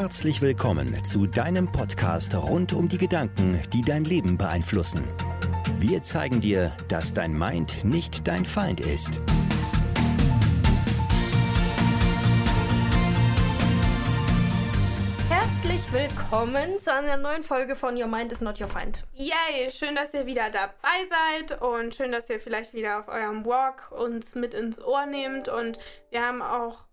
Herzlich willkommen zu deinem Podcast rund um die Gedanken, die dein Leben beeinflussen. Wir zeigen dir, dass dein Mind nicht dein Feind ist. Herzlich willkommen zu einer neuen Folge von Your Mind is Not Your Feind. Yay, schön, dass ihr wieder dabei seid und schön, dass ihr vielleicht wieder auf eurem Walk uns mit ins Ohr nehmt und wir haben auch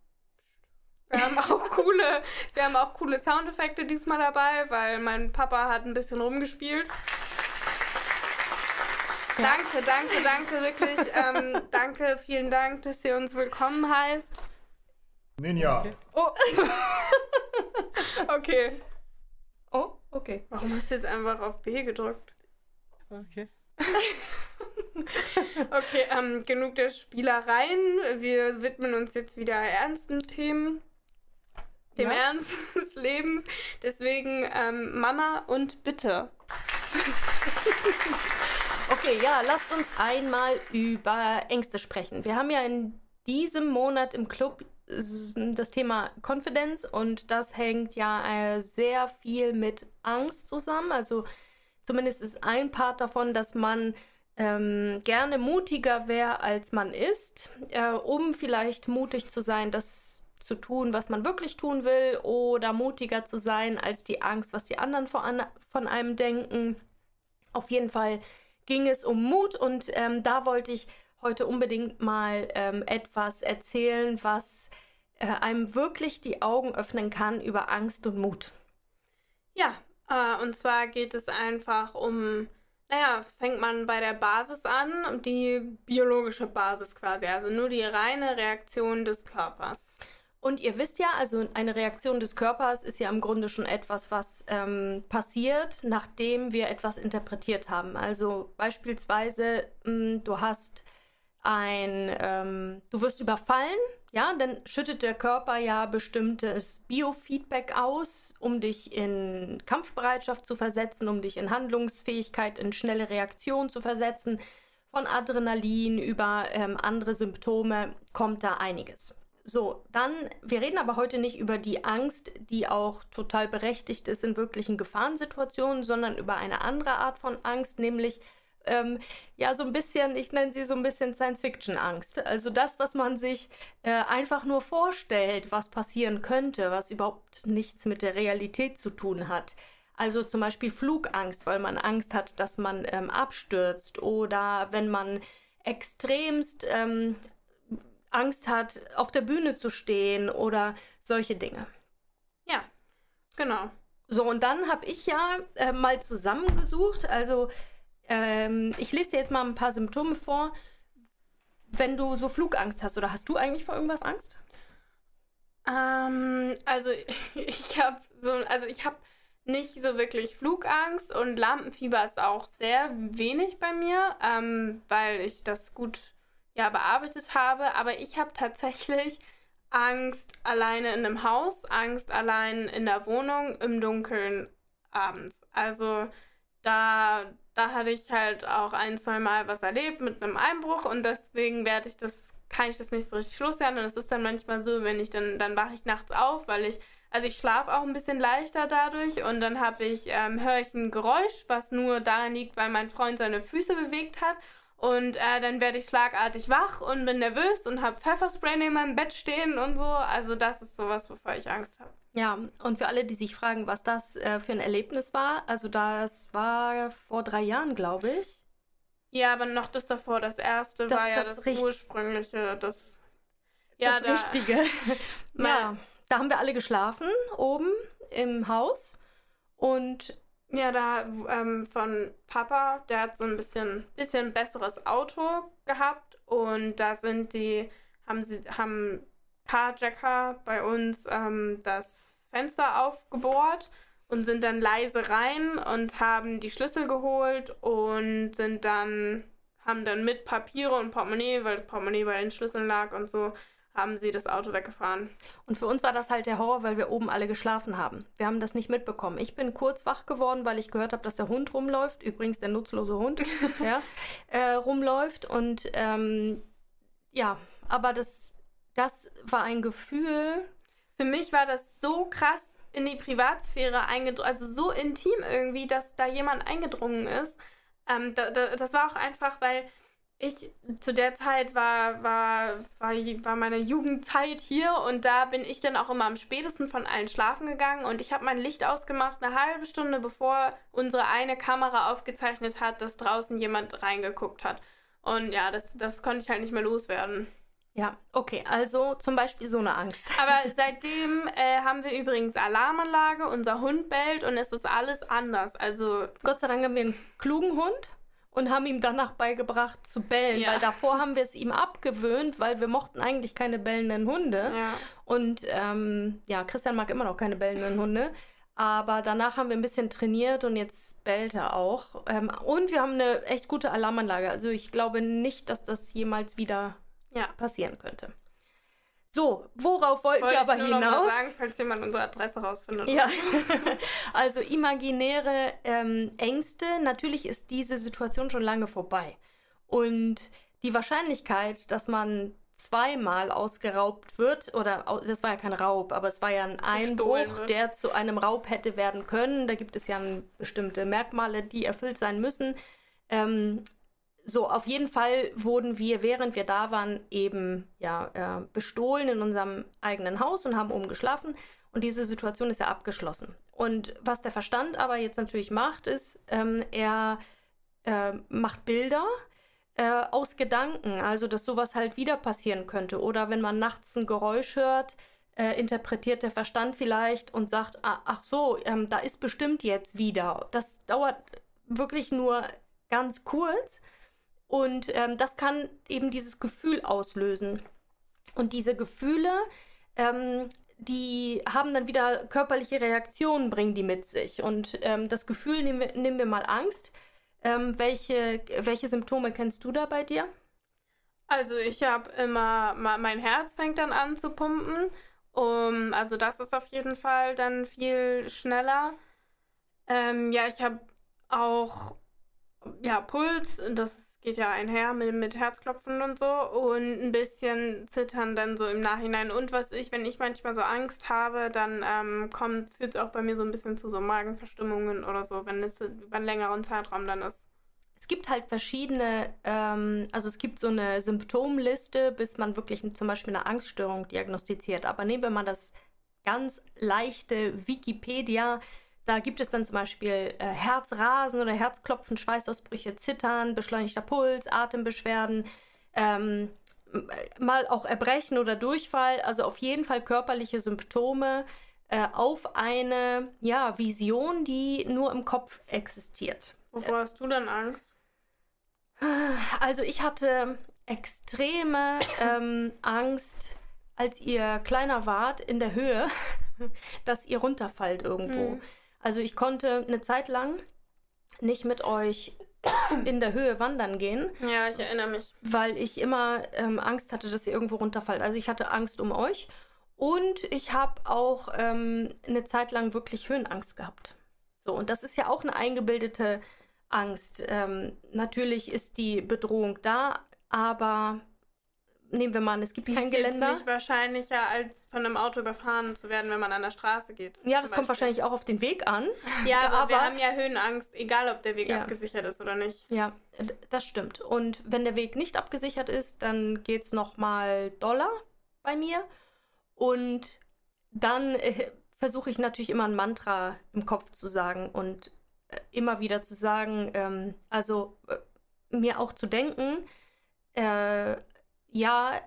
wir haben auch coole, wir haben auch coole Soundeffekte diesmal dabei, weil mein Papa hat ein bisschen rumgespielt. Ja. Danke, danke, danke, wirklich. Ähm, danke, vielen Dank, dass ihr uns willkommen heißt. Ninja. Okay. Oh. okay. Oh, okay. Warum hast du jetzt einfach auf B gedrückt? Okay. okay, ähm, genug der Spielereien. Wir widmen uns jetzt wieder ernsten Themen dem ja. Ernst des Lebens. Deswegen ähm, Mama und bitte. okay, ja, lasst uns einmal über Ängste sprechen. Wir haben ja in diesem Monat im Club das Thema Confidence und das hängt ja äh, sehr viel mit Angst zusammen. Also zumindest ist ein Part davon, dass man ähm, gerne mutiger wäre, als man ist, äh, um vielleicht mutig zu sein, dass zu tun, was man wirklich tun will oder mutiger zu sein als die Angst, was die anderen von einem denken. Auf jeden Fall ging es um Mut und ähm, da wollte ich heute unbedingt mal ähm, etwas erzählen, was äh, einem wirklich die Augen öffnen kann über Angst und Mut. Ja, äh, und zwar geht es einfach um, naja, fängt man bei der Basis an, die biologische Basis quasi, also nur die reine Reaktion des Körpers. Und ihr wisst ja, also eine Reaktion des Körpers ist ja im Grunde schon etwas, was ähm, passiert, nachdem wir etwas interpretiert haben. Also beispielsweise, mh, hm, du hast ein, ähm, du wirst überfallen, ja, dann schüttet der Körper ja bestimmtes Biofeedback aus, um dich in Kampfbereitschaft zu versetzen, um dich in Handlungsfähigkeit, in schnelle Reaktion zu versetzen. Von Adrenalin über ähm, andere Symptome kommt da einiges. So, dann, wir reden aber heute nicht über die Angst, die auch total berechtigt ist in wirklichen Gefahrensituationen, sondern über eine andere Art von Angst, nämlich ähm, ja so ein bisschen, ich nenne sie so ein bisschen Science-Fiction-Angst. Also das, was man sich äh, einfach nur vorstellt, was passieren könnte, was überhaupt nichts mit der Realität zu tun hat. Also zum Beispiel Flugangst, weil man Angst hat, dass man ähm, abstürzt oder wenn man extremst ähm, Angst hat, auf der Bühne zu stehen oder solche Dinge. Ja, genau. So, und dann habe ich ja äh, mal zusammengesucht. Also, ähm, ich lese dir jetzt mal ein paar Symptome vor, wenn du so Flugangst hast. Oder hast du eigentlich vor irgendwas Angst? Ähm, also, ich habe so, also ich habe nicht so wirklich Flugangst und Lampenfieber ist auch sehr wenig bei mir, ähm, weil ich das gut ja bearbeitet habe, aber ich habe tatsächlich Angst alleine in einem Haus, Angst allein in der Wohnung im Dunkeln abends. Also da, da hatte ich halt auch ein, zwei Mal was erlebt mit einem Einbruch und deswegen werde ich das, kann ich das nicht so richtig loswerden. Und es ist dann manchmal so, wenn ich dann, dann wache ich nachts auf, weil ich, also ich schlafe auch ein bisschen leichter dadurch und dann habe ich, ähm, höre ich ein Geräusch, was nur daran liegt, weil mein Freund seine Füße bewegt hat und äh, dann werde ich schlagartig wach und bin nervös und habe Pfefferspray neben meinem Bett stehen und so. Also das ist sowas, wovor ich Angst habe. Ja, und für alle, die sich fragen, was das äh, für ein Erlebnis war, also das war vor drei Jahren, glaube ich. Ja, aber noch das davor, das erste das, war ja das, das ursprüngliche, das... Ja, das da, Richtige. ja, da haben wir alle geschlafen, oben im Haus. Und ja, da ähm, von Papa, der hat so ein bisschen, bisschen besseres Auto gehabt und da sind die, haben sie, haben Carjacker bei uns ähm, das Fenster aufgebohrt und sind dann leise rein und haben die Schlüssel geholt und sind dann, haben dann mit Papiere und Portemonnaie, weil Portemonnaie bei den Schlüsseln lag und so, haben sie das Auto weggefahren. Und für uns war das halt der Horror, weil wir oben alle geschlafen haben. Wir haben das nicht mitbekommen. Ich bin kurz wach geworden, weil ich gehört habe, dass der Hund rumläuft. Übrigens der nutzlose Hund, ja, äh, rumläuft. Und ähm, ja, aber das, das war ein Gefühl. Für mich war das so krass. in die Privatsphäre eingedrungen, also so intim irgendwie, dass da jemand eingedrungen ist. Ähm, da, da, das war auch einfach, weil ich zu der Zeit war, war, war, war meine Jugendzeit hier und da bin ich dann auch immer am spätesten von allen schlafen gegangen und ich habe mein Licht ausgemacht, eine halbe Stunde bevor unsere eine Kamera aufgezeichnet hat, dass draußen jemand reingeguckt hat. Und ja, das, das konnte ich halt nicht mehr loswerden. Ja, okay, also zum Beispiel so eine Angst. Aber seitdem äh, haben wir übrigens Alarmanlage, unser Hund bellt und es ist alles anders. Also Gott sei Dank haben wir einen klugen Hund und haben ihm danach beigebracht zu bellen, ja. weil davor haben wir es ihm abgewöhnt, weil wir mochten eigentlich keine bellenden Hunde. Ja. Und ähm, ja, Christian mag immer noch keine bellenden Hunde. Aber danach haben wir ein bisschen trainiert und jetzt bellt er auch. Ähm, und wir haben eine echt gute Alarmanlage. Also ich glaube nicht, dass das jemals wieder ja. passieren könnte. So, worauf wollten Wollte wir aber ich nur hinaus? Noch mal sagen, falls jemand unsere Adresse rausfindet. Ja, also imaginäre ähm, Ängste. Natürlich ist diese Situation schon lange vorbei. Und die Wahrscheinlichkeit, dass man zweimal ausgeraubt wird, oder das war ja kein Raub, aber es war ja ein Einbruch, der zu einem Raub hätte werden können. Da gibt es ja bestimmte Merkmale, die erfüllt sein müssen. Ähm, so, auf jeden Fall wurden wir, während wir da waren, eben ja, äh, bestohlen in unserem eigenen Haus und haben oben geschlafen. Und diese Situation ist ja abgeschlossen. Und was der Verstand aber jetzt natürlich macht, ist, ähm, er äh, macht Bilder äh, aus Gedanken, also dass sowas halt wieder passieren könnte. Oder wenn man nachts ein Geräusch hört, äh, interpretiert der Verstand vielleicht und sagt, ah, ach so, ähm, da ist bestimmt jetzt wieder. Das dauert wirklich nur ganz kurz. Und ähm, das kann eben dieses Gefühl auslösen. Und diese Gefühle, ähm, die haben dann wieder körperliche Reaktionen, bringen die mit sich. Und ähm, das Gefühl, nehmen wir, nehmen wir mal Angst. Ähm, welche, welche Symptome kennst du da bei dir? Also ich habe immer, mein Herz fängt dann an zu pumpen. Um, also das ist auf jeden Fall dann viel schneller. Ähm, ja, ich habe auch ja, Puls, das geht ja einher mit, mit Herzklopfen und so und ein bisschen zittern dann so im Nachhinein. Und was ich, wenn ich manchmal so Angst habe, dann ähm, führt es auch bei mir so ein bisschen zu so Magenverstimmungen oder so, wenn es über einen längeren Zeitraum dann ist. Es gibt halt verschiedene, ähm, also es gibt so eine Symptomliste, bis man wirklich zum Beispiel eine Angststörung diagnostiziert. Aber nehmen wir mal das ganz leichte Wikipedia da gibt es dann zum Beispiel äh, Herzrasen oder Herzklopfen, Schweißausbrüche, Zittern, beschleunigter Puls, Atembeschwerden, ähm, mal auch Erbrechen oder Durchfall, also auf jeden Fall körperliche Symptome äh, auf eine ja, Vision, die nur im Kopf existiert. Wovor hast du dann Angst? Also ich hatte extreme ähm, Angst, als ihr kleiner wart in der Höhe, dass ihr runterfallt irgendwo. Mhm. Also ich konnte eine Zeit lang nicht mit euch in der Höhe wandern gehen. Ja, ich erinnere mich. Weil ich immer ähm, Angst hatte, dass ihr irgendwo runterfallt. Also ich hatte Angst um euch. Und ich habe auch ähm, eine Zeit lang wirklich Höhenangst gehabt. So, und das ist ja auch eine eingebildete Angst. Ähm, natürlich ist die Bedrohung da, aber nehmen wir mal an, es gibt kein Geländer. ist nicht wahrscheinlicher, als von einem Auto überfahren zu werden, wenn man an der Straße geht. Ja, das Beispiel. kommt wahrscheinlich auch auf den Weg an. Ja, aber, aber wir haben ja Höhenangst, egal ob der Weg ja. abgesichert ist oder nicht. Ja, das stimmt. Und wenn der Weg nicht abgesichert ist, dann geht es nochmal Dollar bei mir. Und dann äh, versuche ich natürlich immer ein Mantra im Kopf zu sagen und äh, immer wieder zu sagen, ähm, also äh, mir auch zu denken, äh, ja,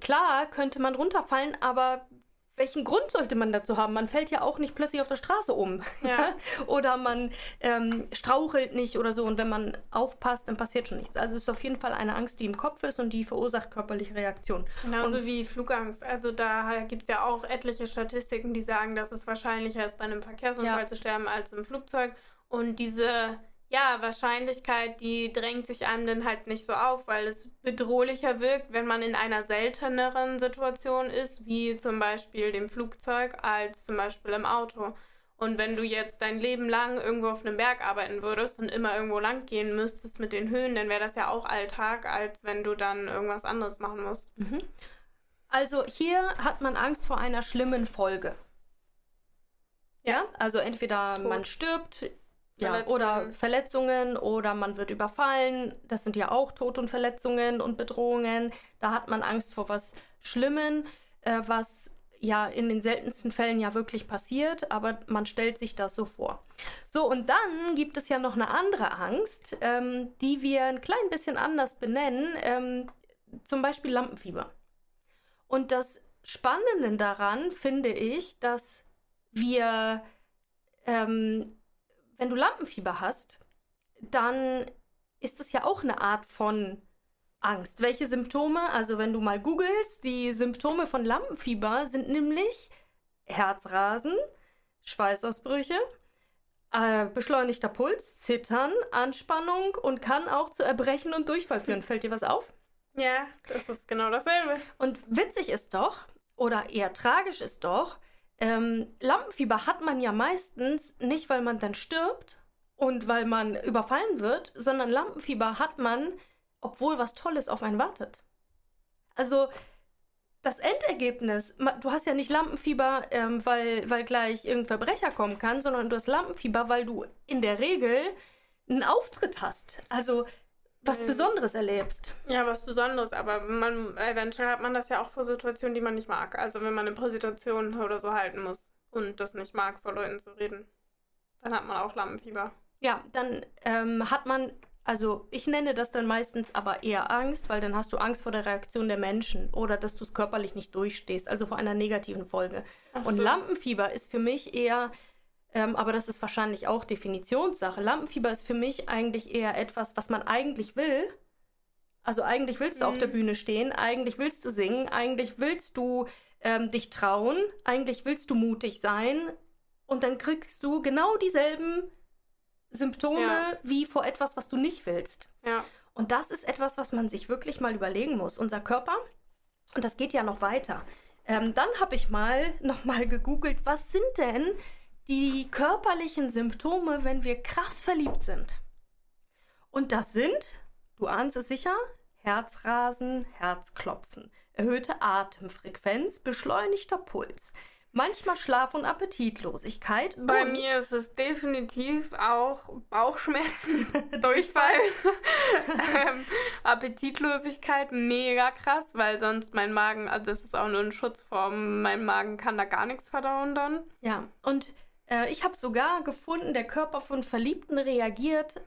klar könnte man runterfallen, aber welchen Grund sollte man dazu haben? Man fällt ja auch nicht plötzlich auf der Straße um. Ja. oder man ähm, strauchelt nicht oder so. Und wenn man aufpasst, dann passiert schon nichts. Also es ist auf jeden Fall eine Angst, die im Kopf ist und die verursacht körperliche Reaktionen. Genauso und, wie Flugangst. Also da gibt es ja auch etliche Statistiken, die sagen, dass es wahrscheinlicher ist, bei einem Verkehrsunfall ja. zu sterben als im Flugzeug. Und diese ja, Wahrscheinlichkeit, die drängt sich einem dann halt nicht so auf, weil es bedrohlicher wirkt, wenn man in einer selteneren Situation ist, wie zum Beispiel dem Flugzeug, als zum Beispiel im Auto. Und wenn du jetzt dein Leben lang irgendwo auf einem Berg arbeiten würdest und immer irgendwo lang gehen müsstest mit den Höhen, dann wäre das ja auch Alltag, als wenn du dann irgendwas anderes machen musst. Mhm. Also hier hat man Angst vor einer schlimmen Folge. Ja, also entweder Tod. man stirbt, ja, oder Verletzungen oder man wird überfallen. Das sind ja auch Tod und Verletzungen und Bedrohungen. Da hat man Angst vor was Schlimmen, äh, was ja in den seltensten Fällen ja wirklich passiert, aber man stellt sich das so vor. So, und dann gibt es ja noch eine andere Angst, ähm, die wir ein klein bisschen anders benennen, ähm, zum Beispiel Lampenfieber. Und das Spannende daran finde ich, dass wir, ähm, wenn du Lampenfieber hast, dann ist es ja auch eine Art von Angst. Welche Symptome? Also wenn du mal googelst, die Symptome von Lampenfieber sind nämlich Herzrasen, Schweißausbrüche, äh, beschleunigter Puls, Zittern, Anspannung und kann auch zu Erbrechen und Durchfall führen. Fällt dir was auf? Ja, das ist genau dasselbe. Und witzig ist doch, oder eher tragisch ist doch, ähm, Lampenfieber hat man ja meistens nicht, weil man dann stirbt und weil man überfallen wird, sondern Lampenfieber hat man, obwohl was Tolles auf einen wartet. Also das Endergebnis, du hast ja nicht Lampenfieber, ähm, weil, weil gleich irgendein Verbrecher kommen kann, sondern du hast Lampenfieber, weil du in der Regel einen Auftritt hast. Also was Mhm. Besonderes erlebst. Ja, was Besonderes, aber man, eventuell hat man das ja auch vor Situationen, die man nicht mag. Also wenn man eine Präsentation oder so halten muss und das nicht mag, vor Leuten zu reden, dann hat man auch Lampenfieber. Ja, dann ähm, hat man, also ich nenne das dann meistens aber eher Angst, weil dann hast du Angst vor der Reaktion der Menschen oder dass du es körperlich nicht durchstehst, also vor einer negativen Folge. Ach Und so. Lampenfieber ist für mich eher, ähm, aber das ist wahrscheinlich auch Definitionssache. Lampenfieber ist für mich eigentlich eher etwas, was man eigentlich will. Also eigentlich willst du auf Mhm. der Bühne stehen, eigentlich willst du singen, eigentlich willst du ähm, dich trauen, eigentlich willst du mutig sein und dann kriegst du genau dieselben Symptome Ja. wie vor etwas, was du nicht willst. Ja. Und das ist etwas, was man sich wirklich mal überlegen muss. Unser Körper, und das geht ja noch weiter. Ähm, dann habe ich mal noch mal gegoogelt, was sind denn die körperlichen Symptome, wenn wir krass verliebt sind? Und das sind, du ahnst es sicher, Herzrasen, Herzklopfen, erhöhte Atemfrequenz, beschleunigter Puls, manchmal Schlaf- und Appetitlosigkeit. Bei mir ist es definitiv auch Bauchschmerzen, Durchfall, ähm, Appetitlosigkeit, mega krass, weil sonst mein Magen, also das ist auch nur ein Schutzform, mein Magen kann da gar nichts verdauen dann. Ja, und äh, ich habe sogar gefunden, der Körper von Verliebten reagiert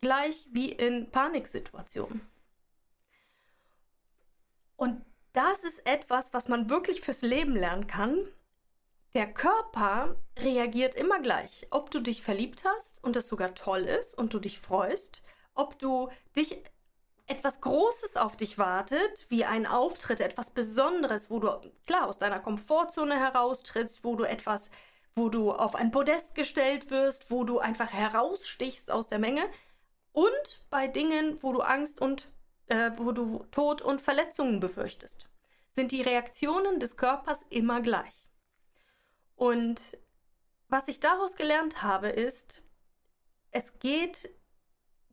gleich wie in Paniksituationen. Und das ist etwas, was man wirklich fürs Leben lernen kann. Der Körper reagiert immer gleich, ob du dich verliebt hast und das sogar toll ist und du dich freust, ob du dich etwas Großes auf dich wartet, wie ein Auftritt, etwas Besonderes, wo du klar aus deiner Komfortzone heraustrittst, wo du etwas, wo du auf ein Podest gestellt wirst, wo du einfach herausstichst aus der Menge und bei Dingen, wo du Angst und äh, wo du Tod und Verletzungen befürchtest, sind die Reaktionen des Körpers immer gleich. Und was ich daraus gelernt habe, ist, es geht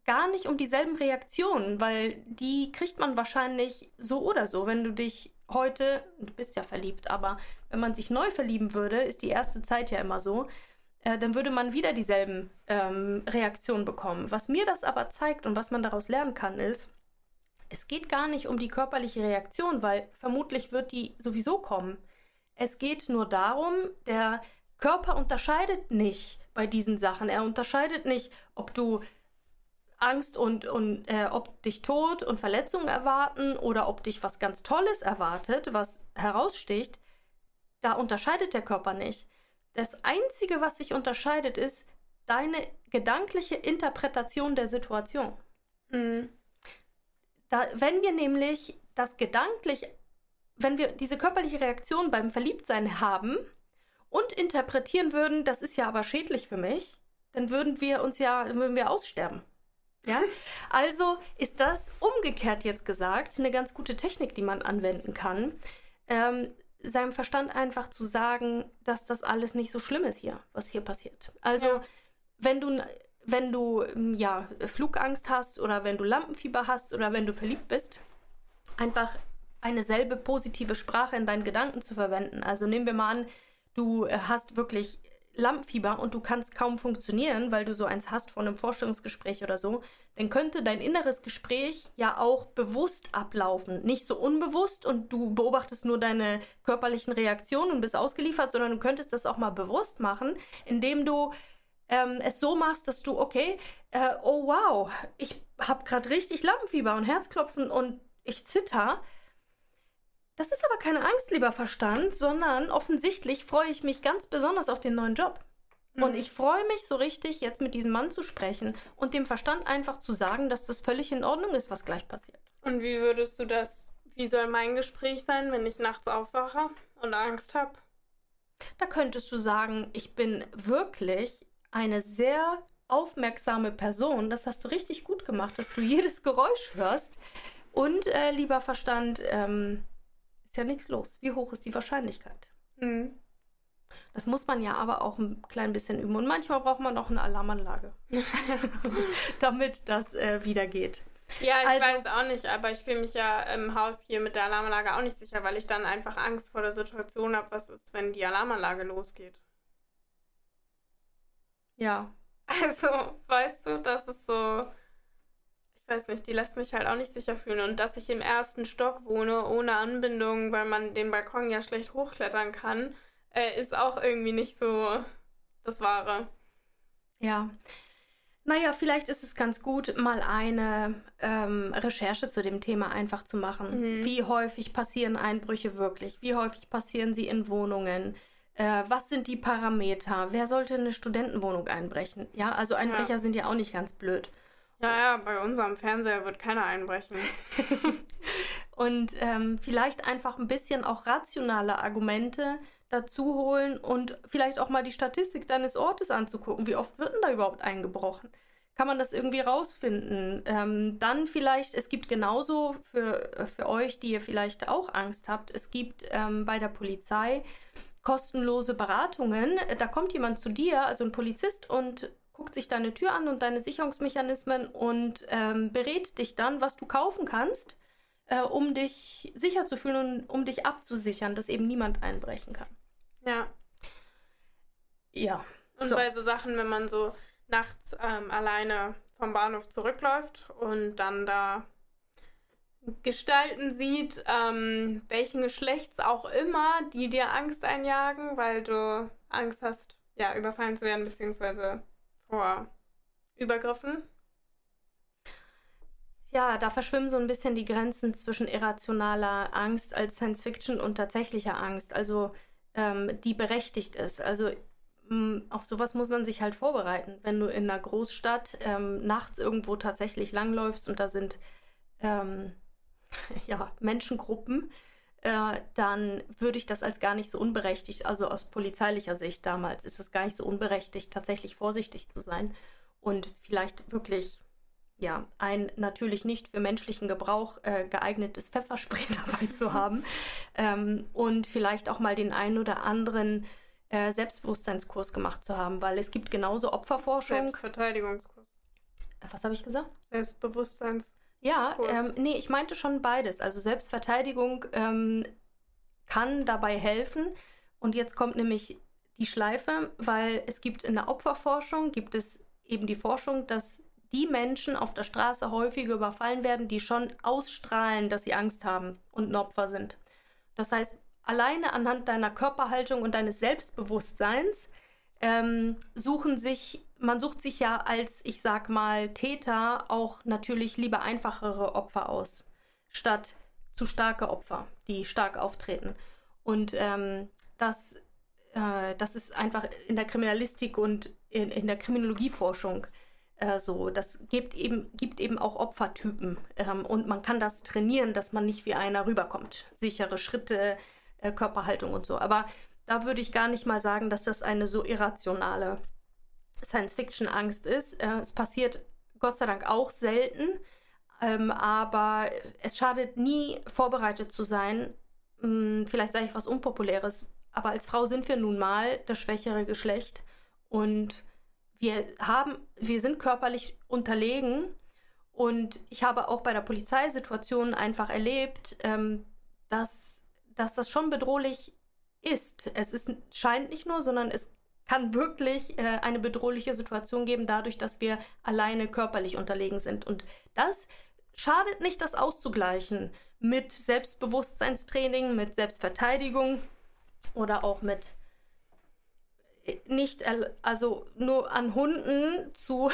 gar nicht um dieselben Reaktionen, weil die kriegt man wahrscheinlich so oder so, wenn du dich heute, du bist ja verliebt, aber wenn man sich neu verlieben würde, ist die erste Zeit ja immer so, äh, dann würde man wieder dieselben ähm, Reaktionen bekommen. Was mir das aber zeigt und was man daraus lernen kann, ist, es geht gar nicht um die körperliche Reaktion, weil vermutlich wird die sowieso kommen. Es geht nur darum, der Körper unterscheidet nicht bei diesen Sachen. Er unterscheidet nicht, ob du Angst und, und äh, ob dich Tod und Verletzungen erwarten oder ob dich was ganz Tolles erwartet, was heraussticht. Da unterscheidet der Körper nicht. Das Einzige, was sich unterscheidet, ist deine gedankliche Interpretation der Situation. Mhm. Da, wenn wir nämlich das gedanklich, wenn wir diese körperliche Reaktion beim Verliebtsein haben und interpretieren würden, das ist ja aber schädlich für mich, dann würden wir uns ja, dann würden wir aussterben. Ja? Also ist das umgekehrt jetzt gesagt eine ganz gute Technik, die man anwenden kann, ähm, seinem Verstand einfach zu sagen, dass das alles nicht so schlimm ist hier, was hier passiert. Also Ja. wenn du wenn du ähm, ja Flugangst hast oder wenn du Lampenfieber hast oder wenn du verliebt bist, einfach eine selbe positive Sprache in deinen Gedanken zu verwenden. Also nehmen wir mal an, du äh, hast wirklich Lampenfieber und du kannst kaum funktionieren, weil du so eins hast von einem Vorstellungsgespräch oder so, dann könnte dein inneres Gespräch ja auch bewusst ablaufen. Nicht so unbewusst und du beobachtest nur deine körperlichen Reaktionen und bist ausgeliefert, sondern du könntest das auch mal bewusst machen, indem du ähm, es so machst, dass du, okay, äh, oh wow, ich habe gerade richtig Lampenfieber und Herzklopfen und ich zitter. Das ist aber keine Angst, lieber Verstand, sondern offensichtlich freue ich mich ganz besonders auf den neuen Job. Mhm. Und ich freue mich so richtig, jetzt mit diesem Mann zu sprechen und dem Verstand einfach zu sagen, dass das völlig in Ordnung ist, was gleich passiert. Und wie würdest du das, wie soll mein Gespräch sein, wenn ich nachts aufwache und Angst habe? Da könntest du sagen, ich bin wirklich eine sehr aufmerksame Person. Das hast du richtig gut gemacht, dass du jedes Geräusch hörst. Und äh, lieber Verstand, ähm, ist ja nichts los. Wie hoch ist die Wahrscheinlichkeit? Mhm. Das muss man ja aber auch ein klein bisschen üben. Und manchmal braucht man auch eine Alarmanlage, damit das äh, wieder geht. Ja, ich also, weiß auch nicht, aber ich fühle mich ja im Haus hier mit der Alarmanlage auch nicht sicher, weil ich dann einfach Angst vor der Situation habe, was ist, wenn die Alarmanlage losgeht. Ja. Also, weißt du, das ist so ich weiß nicht, die lässt mich halt auch nicht sicher fühlen. Und dass ich im ersten Stock wohne, ohne Anbindung, weil man den Balkon ja schlecht hochklettern kann, äh, ist auch irgendwie nicht so das Wahre. Ja. Naja, vielleicht ist es ganz gut, mal eine ähm, Recherche zu dem Thema einfach zu machen. Mhm. Wie häufig passieren Einbrüche wirklich? Wie häufig passieren sie in Wohnungen? Äh, was sind die Parameter? Wer sollte eine Studentenwohnung einbrechen? Ja, also Einbrecher ja. sind ja auch nicht ganz blöd. Ja, ja, bei unserem Fernseher wird keiner einbrechen. und ähm, vielleicht einfach ein bisschen auch rationale Argumente dazu holen und vielleicht auch mal die Statistik deines Ortes anzugucken. Wie oft wird denn da überhaupt eingebrochen? Kann man das irgendwie rausfinden? Ähm, dann vielleicht, es gibt genauso für, für euch, die ihr vielleicht auch Angst habt, es gibt ähm, bei der Polizei kostenlose Beratungen. Da kommt jemand zu dir, also ein Polizist, und guckt sich deine Tür an und deine Sicherungsmechanismen und ähm, berät dich dann, was du kaufen kannst, äh, um dich sicher zu fühlen und um dich abzusichern, dass eben niemand einbrechen kann. Ja. Ja. Und so. bei so Sachen, wenn man so nachts ähm, alleine vom Bahnhof zurückläuft und dann da Gestalten sieht, ähm, welchen Geschlechts auch immer, die dir Angst einjagen, weil du Angst hast, ja, überfallen zu werden, beziehungsweise vor Übergriffen? Ja, da verschwimmen so ein bisschen die Grenzen zwischen irrationaler Angst als Science Fiction und tatsächlicher Angst, also ähm, die berechtigt ist. Also mh, mm, auf sowas muss man sich halt vorbereiten. Wenn du in einer Großstadt ähm, nachts irgendwo tatsächlich langläufst und da sind ähm, ja, Menschengruppen, äh, dann würde ich das als gar nicht so unberechtigt, also aus polizeilicher Sicht damals ist es gar nicht so unberechtigt, tatsächlich vorsichtig zu sein und vielleicht wirklich ja, ein natürlich nicht für menschlichen Gebrauch äh, geeignetes Pfefferspray dabei zu haben ähm, und vielleicht auch mal den einen oder anderen äh, Selbstbewusstseinskurs gemacht zu haben, weil es gibt genauso Opferforschung. Selbstverteidigungskurs. Was habe ich gesagt? Selbstbewusstseinskurs. Ja, ähm, nee, ich meinte schon beides. Also Selbstverteidigung ähm, kann dabei helfen. Und jetzt kommt nämlich die Schleife, weil es gibt in der Opferforschung, gibt es eben die Forschung, dass die Menschen auf der Straße häufiger überfallen werden, die schon ausstrahlen, dass sie Angst haben und ein Opfer sind. Das heißt, alleine anhand deiner Körperhaltung und deines Selbstbewusstseins ähm, suchen sich man sucht sich ja als, ich sag mal, Täter auch natürlich lieber einfachere Opfer aus, statt zu starke Opfer, die stark auftreten. Und ähm, das, äh, das ist einfach in der Kriminalistik und in, in der Kriminologieforschung äh, so. Das gibt eben, gibt eben auch Opfertypen. Ähm, und man kann das trainieren, dass man nicht wie einer rüberkommt. Sichere Schritte, äh, Körperhaltung und so. Aber da würde ich gar nicht mal sagen, dass das eine so irrationale Science-Fiction-Angst ist. Äh, es passiert Gott sei Dank auch selten, ähm, aber es schadet nie, vorbereitet zu sein. Hm, vielleicht sage ich was Unpopuläres, aber als Frau sind wir nun mal das schwächere Geschlecht und wir haben, wir sind körperlich unterlegen und ich habe auch bei der Polizeisituation einfach erlebt, ähm, dass, dass das schon bedrohlich ist. Es ist, scheint nicht nur, sondern es kann wirklich äh, eine bedrohliche Situation geben, dadurch, dass wir alleine körperlich unterlegen sind. Und das schadet nicht, das auszugleichen mit Selbstbewusstseinstraining, mit Selbstverteidigung oder auch mit äh, nicht, also nur an Hunden zu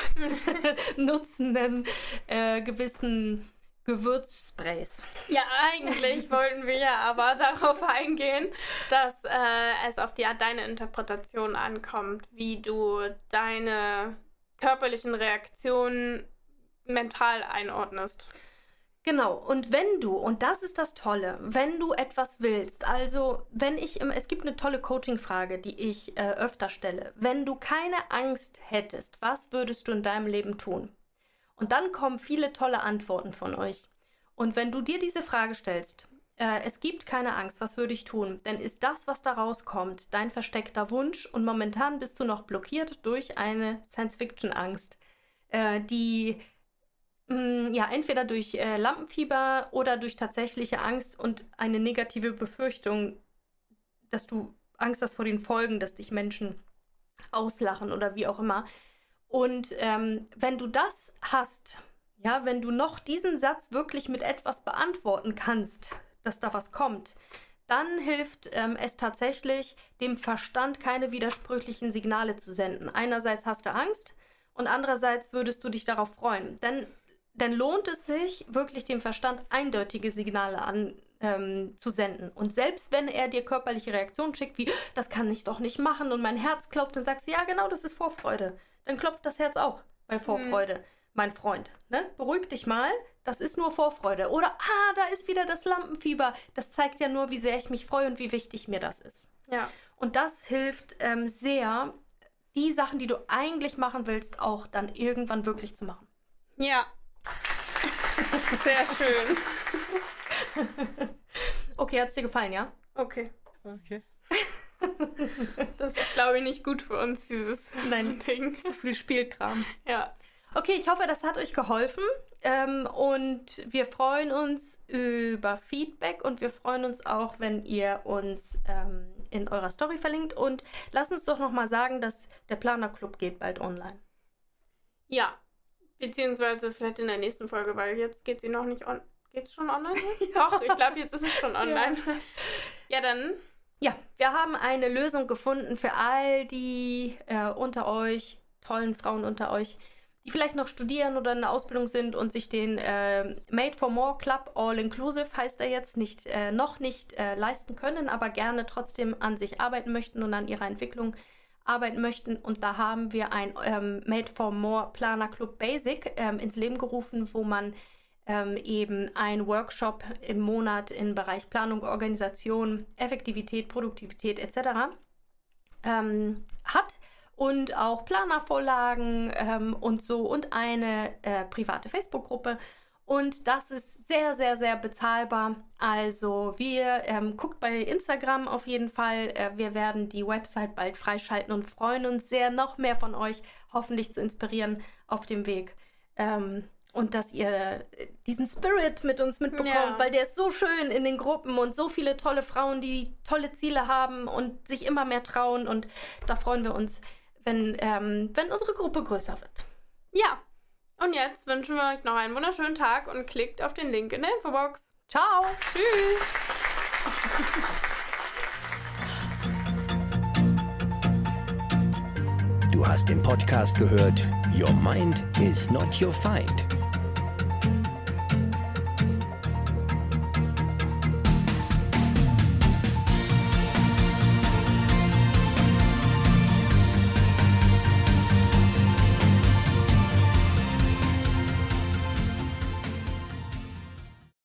nutzenden äh, gewissen Gewürzsprays. Ja, eigentlich wollten wir ja aber darauf eingehen, dass äh, es auf die, deine Interpretation ankommt, wie du deine körperlichen Reaktionen mental einordnest. Genau, und wenn du, und das ist das Tolle, wenn du etwas willst, also wenn ich, es gibt eine tolle Coaching-Frage, die ich äh, öfter stelle, wenn du keine Angst hättest, was würdest du in deinem Leben tun? Und dann kommen viele tolle Antworten von euch. Und wenn du dir diese Frage stellst, äh, es gibt keine Angst, was würde ich tun? Dann ist das, was da rauskommt, dein versteckter Wunsch und momentan bist du noch blockiert durch eine Science-Fiction-Angst, äh, die mh, mm, ja entweder durch äh, Lampenfieber oder durch tatsächliche Angst und eine negative Befürchtung, dass du Angst hast vor den Folgen, dass dich Menschen auslachen oder wie auch immer. Und ähm, wenn du das hast, ja, wenn du noch diesen Satz wirklich mit etwas beantworten kannst, dass da was kommt, dann hilft ähm, es tatsächlich, dem Verstand keine widersprüchlichen Signale zu senden. Einerseits hast du Angst und andererseits würdest du dich darauf freuen. Denn, dann lohnt es sich, wirklich dem Verstand eindeutige Signale an, ähm, zu senden. Und selbst wenn er dir körperliche Reaktionen schickt, wie, das kann ich doch nicht machen und mein Herz klopft, dann sagst du, ja, genau, das ist Vorfreude dann klopft das Herz auch bei mhm. Vorfreude. Mhm. Mein Freund, ne? Beruhig dich mal, das ist nur Vorfreude. Oder, ah, da ist wieder das Lampenfieber. Das zeigt ja nur, wie sehr ich mich freue und wie wichtig mir das ist. Ja. Und das hilft ähm, sehr, die Sachen, die du eigentlich machen willst, auch dann irgendwann wirklich zu machen. Ja. Sehr schön. okay, hat es dir gefallen, ja? Okay. Okay. Das ist, glaube ich, nicht gut für uns, dieses Nein, Ding. Zu viel Spielkram. Ja. Okay, ich hoffe, das hat euch geholfen. Ähm, und wir freuen uns über Feedback und wir freuen uns auch, wenn ihr uns ähm, in eurer Story verlinkt. Und lasst uns doch nochmal sagen, dass der Planer Club geht bald online. Ja, beziehungsweise vielleicht in der nächsten Folge, weil jetzt geht sie noch nicht on. Geht's schon online? Doch, ich glaube, jetzt ist es schon online. Ja, ja dann ja, wir haben eine Lösung gefunden für all die äh, unter euch, tollen Frauen unter euch, die vielleicht noch studieren oder in der Ausbildung sind und sich den äh, Made for More Club All Inclusive heißt er jetzt nicht äh, noch nicht äh, leisten können, aber gerne trotzdem an sich arbeiten möchten und an ihrer Entwicklung arbeiten möchten. Und da haben wir ein ähm, Made for More Planer Club Basic ähm, ins Leben gerufen, wo man ähm, eben ein Workshop im Monat im Bereich Planung, Organisation, Effektivität, Produktivität etc. Ähm, hat und auch Planervorlagen ähm, und so und eine äh, private Facebook-Gruppe. Und das ist sehr, sehr, sehr bezahlbar. Also wir ähm, guckt bei Instagram auf jeden Fall. Äh, wir werden die Website bald freischalten und freuen uns sehr, noch mehr von euch hoffentlich zu inspirieren auf dem Weg. Ähm, und dass ihr diesen Spirit mit uns mitbekommt, ja. weil der ist so schön in den Gruppen und so viele tolle Frauen, die tolle Ziele haben und sich immer mehr trauen. Und da freuen wir uns, wenn, ähm, wenn unsere Gruppe größer wird. Ja. Und jetzt wünschen wir euch noch einen wunderschönen Tag und klickt auf den Link in der Infobox. Ciao. Tschüss. Du hast den Podcast gehört Your Mind is not your find